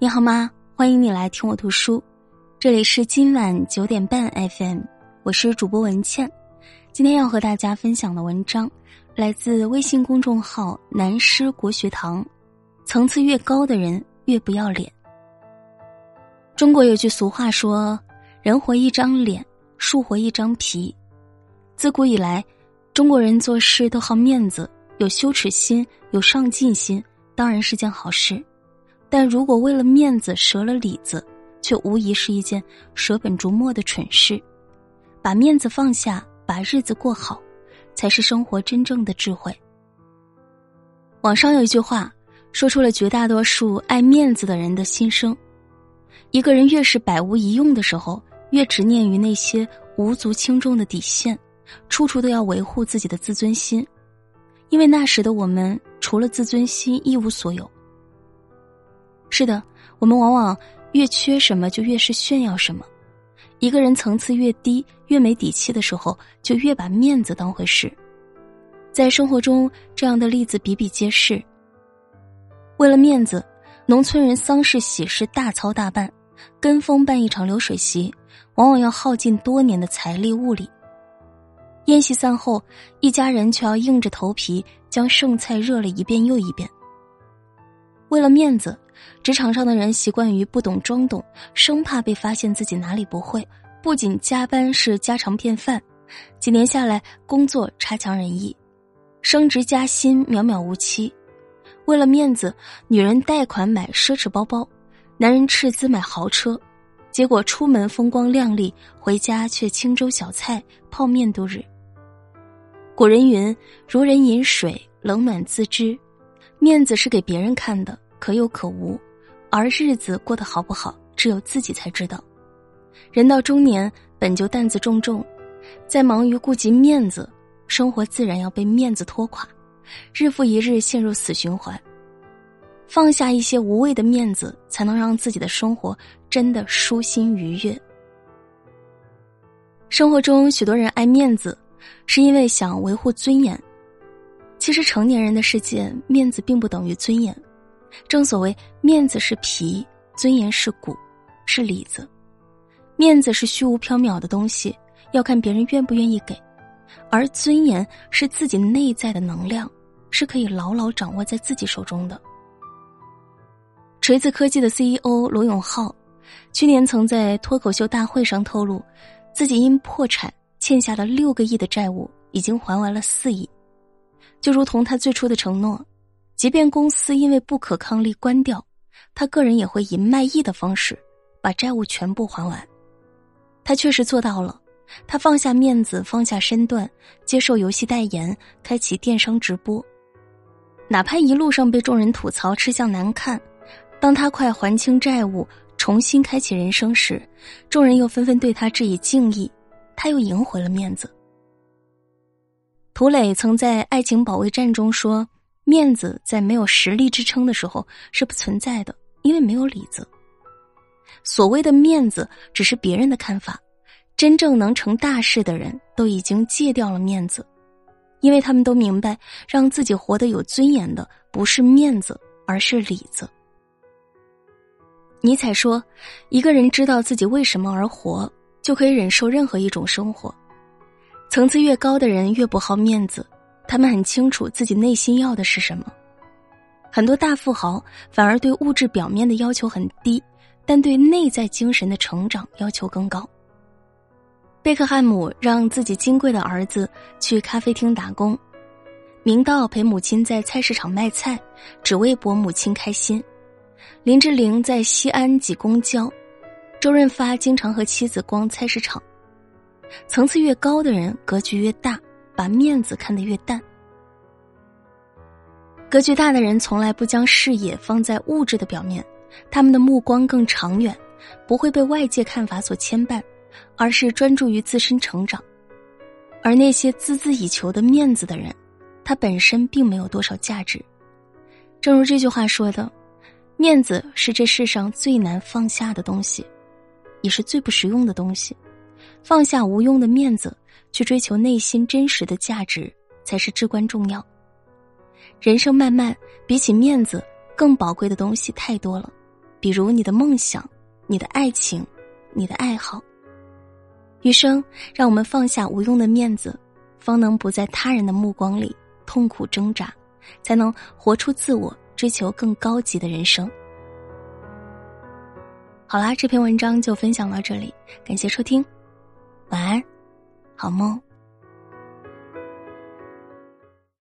你好吗？欢迎你来听我读书，这里是今晚九点半 FM，我是主播文倩。今天要和大家分享的文章来自微信公众号“南师国学堂”。层次越高的人越不要脸。中国有句俗话说：“人活一张脸，树活一张皮。”自古以来，中国人做事都好面子，有羞耻心，有上进心，当然是件好事。但如果为了面子折了里子，却无疑是一件舍本逐末的蠢事。把面子放下，把日子过好，才是生活真正的智慧。网上有一句话，说出了绝大多数爱面子的人的心声：一个人越是百无一用的时候，越执念于那些无足轻重的底线，处处都要维护自己的自尊心，因为那时的我们除了自尊心一无所有。是的，我们往往越缺什么就越是炫耀什么。一个人层次越低、越没底气的时候，就越把面子当回事。在生活中，这样的例子比比皆是。为了面子，农村人丧事喜事大操大办，跟风办一场流水席，往往要耗尽多年的财力物力。宴席散后，一家人却要硬着头皮将剩菜热了一遍又一遍。为了面子。职场上的人习惯于不懂装懂，生怕被发现自己哪里不会。不仅加班是家常便饭，几年下来工作差强人意，升职加薪渺渺无期。为了面子，女人贷款买奢侈包包，男人斥资买豪车，结果出门风光亮丽，回家却清粥小菜、泡面度日。古人云：“如人饮水，冷暖自知。”面子是给别人看的。可有可无，而日子过得好不好，只有自己才知道。人到中年本就担子重重，在忙于顾及面子，生活自然要被面子拖垮，日复一日陷入死循环。放下一些无谓的面子，才能让自己的生活真的舒心愉悦。生活中许多人爱面子，是因为想维护尊严。其实成年人的世界，面子并不等于尊严。正所谓，面子是皮，尊严是骨，是里子。面子是虚无缥缈的东西，要看别人愿不愿意给；而尊严是自己内在的能量，是可以牢牢掌握在自己手中的。锤子科技的 CEO 罗永浩，去年曾在脱口秀大会上透露，自己因破产欠下了六个亿的债务，已经还完了四亿。就如同他最初的承诺。即便公司因为不可抗力关掉，他个人也会以卖艺的方式把债务全部还完。他确实做到了，他放下面子，放下身段，接受游戏代言，开启电商直播。哪怕一路上被众人吐槽吃相难看，当他快还清债务，重新开启人生时，众人又纷纷对他致以敬意，他又赢回了面子。涂磊曾在《爱情保卫战》中说。面子在没有实力支撑的时候是不存在的，因为没有里子。所谓的面子只是别人的看法，真正能成大事的人都已经戒掉了面子，因为他们都明白，让自己活得有尊严的不是面子，而是里子。尼采说：“一个人知道自己为什么而活，就可以忍受任何一种生活。层次越高的人越不好面子。”他们很清楚自己内心要的是什么，很多大富豪反而对物质表面的要求很低，但对内在精神的成长要求更高。贝克汉姆让自己金贵的儿子去咖啡厅打工，明道陪母亲在菜市场卖菜，只为博母亲开心。林志玲在西安挤公交，周润发经常和妻子逛菜市场。层次越高的人，格局越大。把面子看得越淡，格局大的人从来不将视野放在物质的表面，他们的目光更长远，不会被外界看法所牵绊，而是专注于自身成长。而那些孜孜以求的面子的人，他本身并没有多少价值。正如这句话说的：“面子是这世上最难放下的东西，也是最不实用的东西。放下无用的面子。”去追求内心真实的价值，才是至关重要。人生漫漫，比起面子更宝贵的东西太多了。比如你的梦想、你的爱情、你的爱好。余生，让我们放下无用的面子，方能不在他人的目光里痛苦挣扎，才能活出自我，追求更高级的人生。好啦，这篇文章就分享到这里，感谢收听，晚安，好梦。